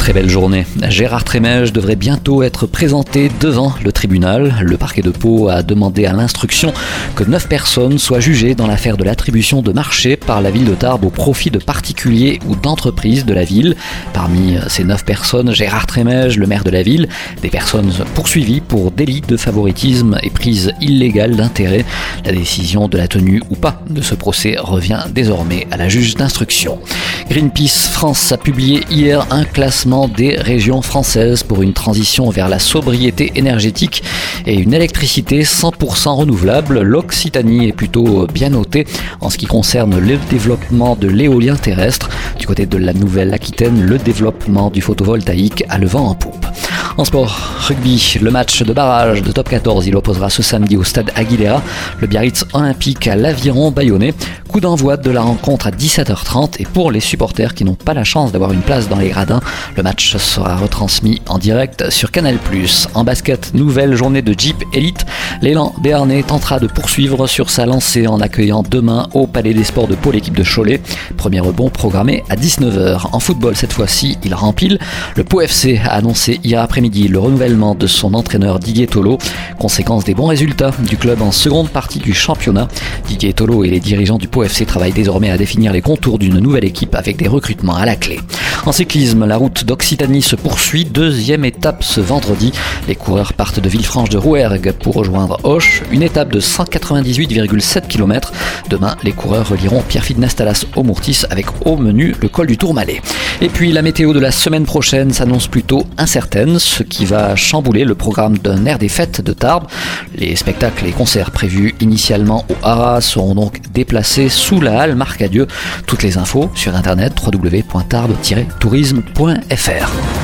Très belle journée. Gérard Trémège devrait bientôt être présenté devant le tribunal. Le parquet de Pau a demandé à l'instruction que neuf personnes soient jugées dans l'affaire de l'attribution de marché par la ville de Tarbes au profit de particuliers ou d'entreprises de la ville. Parmi ces neuf personnes, Gérard Trémège, le maire de la ville, des personnes poursuivies pour délit de favoritisme et prise illégale d'intérêt. La décision de la tenue ou pas de ce procès revient désormais à la juge d'instruction. Greenpeace France a publié hier un classement des régions françaises pour une transition vers la sobriété énergétique et une électricité 100% renouvelable. L'Occitanie est plutôt bien notée en ce qui concerne le développement de l'éolien terrestre. Du côté de la Nouvelle-Aquitaine, le développement du photovoltaïque a le vent en poupe. En sport, rugby, le match de barrage de top 14, il opposera ce samedi au stade Aguilera le Biarritz Olympique à l'Aviron Bayonnais. Coup d'envoi de la rencontre à 17h30 et pour les supporters qui n'ont pas la chance d'avoir une place dans les gradins, le match sera retransmis en direct sur Canal+. En basket, nouvelle journée de Jeep Elite. L'élan béarnais tentera de poursuivre sur sa lancée en accueillant demain au Palais des Sports de Pau l'équipe de Cholet. Premier rebond programmé à 19h. En football cette fois-ci, il rempile. Le Pau FC a annoncé hier après-midi le renouvellement de son entraîneur Didier Tolo, conséquence des bons résultats du club en seconde partie du championnat. Didier Tolo et les dirigeants du Pau FC travaille désormais à définir les contours d'une nouvelle équipe avec des recrutements à la clé. En cyclisme, la route d'Occitanie se poursuit. Deuxième étape ce vendredi. Les coureurs partent de Villefranche de Rouergue pour rejoindre Hoche. Une étape de 198,7 km. Demain, les coureurs relieront Pierre-Philippe Nastalas au Mourtis avec au menu le col du Tourmalet. Et puis la météo de la semaine prochaine s'annonce plutôt incertaine, ce qui va chambouler le programme d'un air des fêtes de Tarbes. Les spectacles et concerts prévus initialement au Haras seront donc déplacés sous la halle Marc Adieu. Toutes les infos sur internet www.tarbes-tourisme.fr.